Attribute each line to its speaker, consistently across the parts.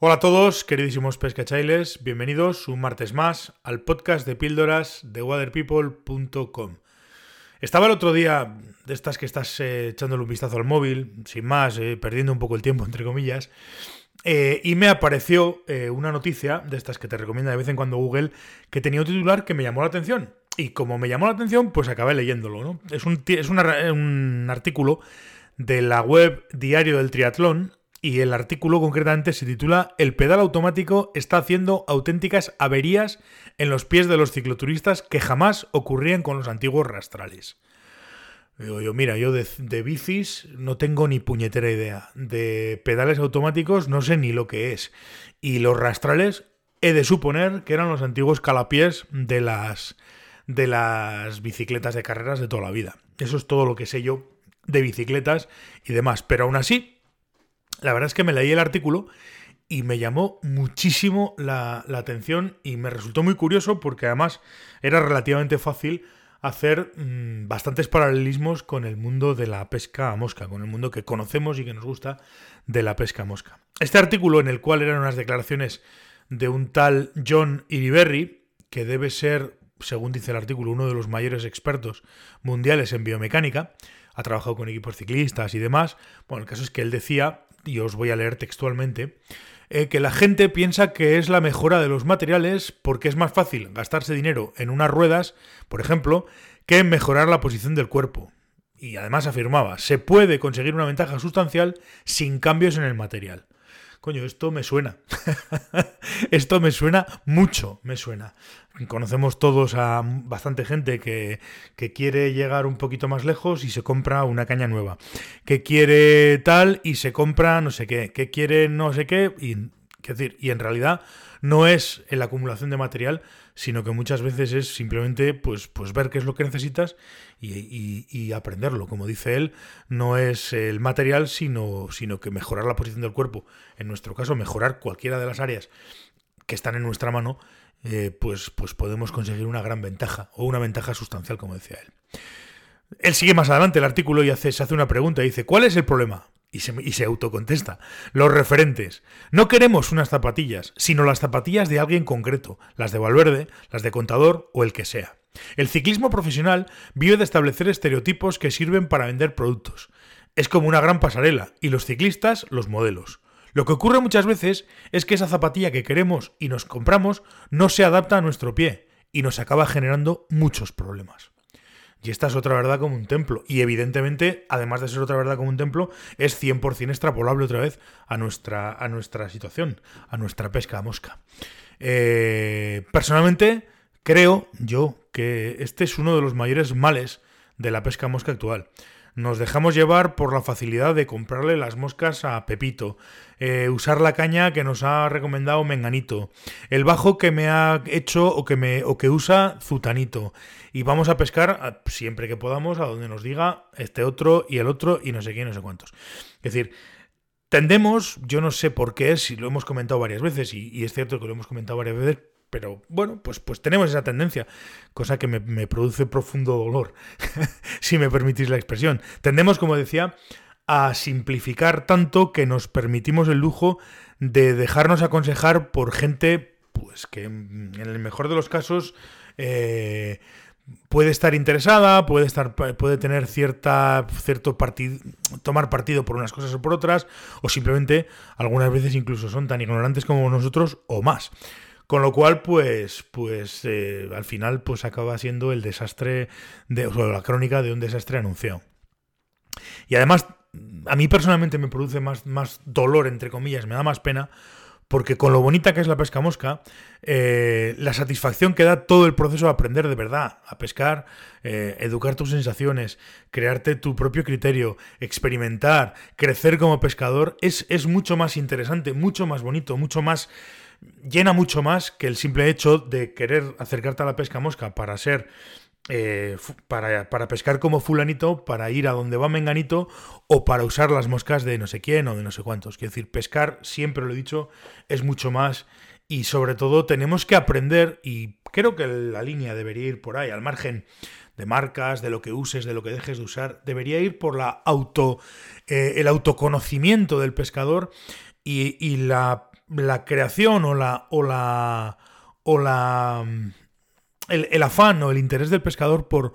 Speaker 1: Hola a todos, queridísimos pescachailes, bienvenidos un martes más al podcast de píldoras de waterpeople.com. Estaba el otro día de estas que estás eh, echándole un vistazo al móvil, sin más, eh, perdiendo un poco el tiempo, entre comillas, eh, y me apareció una noticia de estas que te recomienda de vez en cuando Google, que tenía un titular que me llamó la atención. Y como me llamó la atención, pues acabé leyéndolo. ¿no? Es, un, es un artículo de la web Diario del Triatlón, y el artículo concretamente se titula El pedal automático está haciendo auténticas averías en los pies de los cicloturistas que jamás ocurrían con los antiguos rastrales. yo, mira, yo de, de, bicis no tengo ni puñetera idea. De pedales automáticos no sé ni lo que es. Y los rastrales he de suponer que eran los antiguos calapiés de las, de las bicicletas de carreras de toda la vida. Eso es todo lo que sé yo de bicicletas y demás. Pero aún así, la verdad es que me leí el artículo y me llamó muchísimo la, atención y me resultó muy curioso porque además era relativamente fácil hacer mm, bastantes paralelismos con el mundo de la pesca a mosca, con el mundo que conocemos y que nos gusta de la pesca a mosca. Este artículo en el cual eran unas declaraciones de un tal John Iriberri, que debe ser, según dice el artículo, uno de los mayores expertos mundiales en biomecánica, ha trabajado con equipos ciclistas y demás. Bueno, el caso es que él decía y os voy a leer textualmente, eh, que la gente piensa que es la mejora de los materiales porque es más fácil gastarse dinero en unas ruedas, por ejemplo, que en mejorar la posición del cuerpo. Y además afirmaba, se puede conseguir una ventaja sustancial sin cambios en el material. Coño, esto me suena. esto me suena mucho, me suena. Conocemos todos a bastante gente que, que, quiere llegar un poquito más lejos y se compra una caña nueva. Que quiere tal y se compra no sé qué. Que quiere no sé qué. Y, decir, y en realidad no es la acumulación de material, sino que muchas veces es simplemente pues, pues ver qué es lo que necesitas y, aprenderlo. Como dice él, no es el material, sino, sino que mejorar la posición del cuerpo. En nuestro caso, mejorar cualquiera de las áreas que están en nuestra mano, eh, pues, pues podemos conseguir una gran ventaja, o una ventaja sustancial, como decía él. Él sigue más adelante el artículo y hace, se hace una pregunta. Dice, ¿cuál es el problema? Y se, y se, autocontesta. Los referentes. No queremos unas zapatillas, sino las zapatillas de alguien concreto, las de Valverde, las de Contador o el que sea. El ciclismo profesional vive de establecer estereotipos que sirven para vender productos. Es como una gran pasarela, y los ciclistas los modelos. Lo que ocurre muchas veces es que esa zapatilla que queremos y nos compramos no se adapta a nuestro pie, y nos acaba generando muchos problemas. Y esta es otra verdad como un templo. Y evidentemente, además de ser otra verdad como un templo, es 100% extrapolable otra vez a nuestra, a nuestra situación, a nuestra pesca a mosca. Eh, personalmente, creo yo que este es uno de los mayores males de la pesca a mosca actual. Nos dejamos llevar por la facilidad de comprarle las moscas a Pepito, eh, usar la caña que nos ha recomendado Menganito, el bajo que me ha hecho o que, me, o que usa Zutanito. Y vamos a pescar siempre que podamos a donde nos diga este otro y el otro y no sé qué no sé cuántos. Es decir, tendemos, yo no sé por qué, si lo hemos comentado varias veces, y, y es cierto que lo hemos comentado varias veces, pero bueno, pues, pues tenemos esa tendencia, cosa que me, produce profundo dolor, si me permitís la expresión. Tendemos, como decía, a simplificar tanto que nos permitimos el lujo de dejarnos aconsejar por gente, pues que en el mejor de los casos eh, puede estar interesada, puede estar, puede tener cierta, cierto partido, tomar partido por unas cosas o por otras, o simplemente algunas veces incluso son tan ignorantes como nosotros o más. Con lo cual, pues, pues eh, al final, pues acaba siendo el desastre, de, o la crónica de un desastre anunciado. Y además, a mí personalmente me produce más, más dolor, entre comillas, me da más pena, porque con lo bonita que es la pesca mosca, eh, la satisfacción que da todo el proceso de aprender de verdad a pescar, eh, educar tus sensaciones, crearte tu propio criterio, experimentar, crecer como pescador, es, es mucho más interesante, mucho más bonito, mucho más llena mucho más que el simple hecho de querer acercarte a la pesca mosca para ser eh, para, para, pescar como fulanito, para ir a donde va menganito o para usar las moscas de no sé quién o de no sé cuántos. Quiero decir, pescar, siempre lo he dicho, es mucho más y sobre todo tenemos que aprender y creo que la línea debería ir por ahí, al margen de marcas, de lo que uses, de lo que dejes de usar, debería ir por la auto, eh, el autoconocimiento del pescador y, y la la creación o la. o la. o la. el, afán o el interés del pescador por.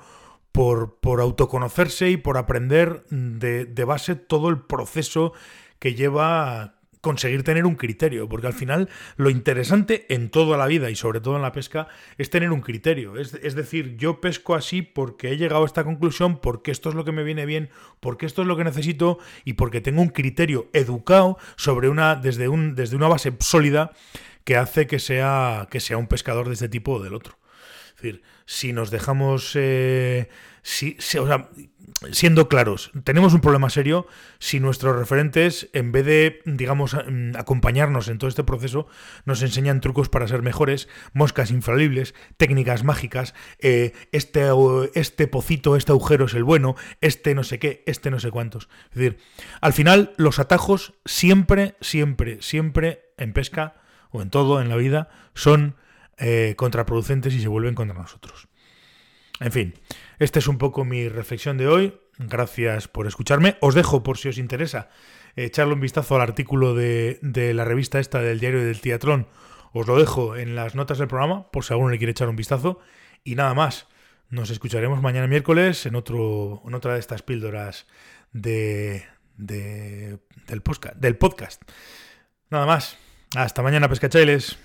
Speaker 1: Por, por autoconocerse y por aprender de, de base todo el proceso que lleva conseguir tener un criterio, porque al final lo interesante en toda la vida y sobre todo en la pesca es tener un criterio. Es, decir, yo pesco así porque he llegado a esta conclusión, porque esto es lo que me viene bien, porque esto es lo que necesito y porque tengo un criterio educado sobre una, desde, un, desde una base sólida que hace que sea, que sea un pescador de este tipo o del otro. Es decir, si nos dejamos... Eh, si, o sea, siendo claros, tenemos un problema serio si nuestros referentes, en vez de, digamos, mm, acompañarnos en todo este proceso, nos enseñan trucos para ser mejores, moscas infalibles, técnicas mágicas, eh, este, este pocito, este agujero es el bueno, este no sé qué, este no sé cuántos. Es decir, al final los atajos siempre, siempre, siempre en pesca o en todo en la vida son eh, contraproducentes y se vuelven contra nosotros. En fin, esta es un poco mi reflexión de hoy. Gracias por escucharme. Os dejo, por si os interesa, echarle un vistazo al artículo de, la revista esta del diario del Teatrón. Os lo dejo en las notas del programa, por si alguno le quiere echar un vistazo. Y nada más. Nos escucharemos mañana miércoles en, otro, en otra de estas píldoras de, del, podcast, del podcast. Nada más. Hasta mañana, pescachailes.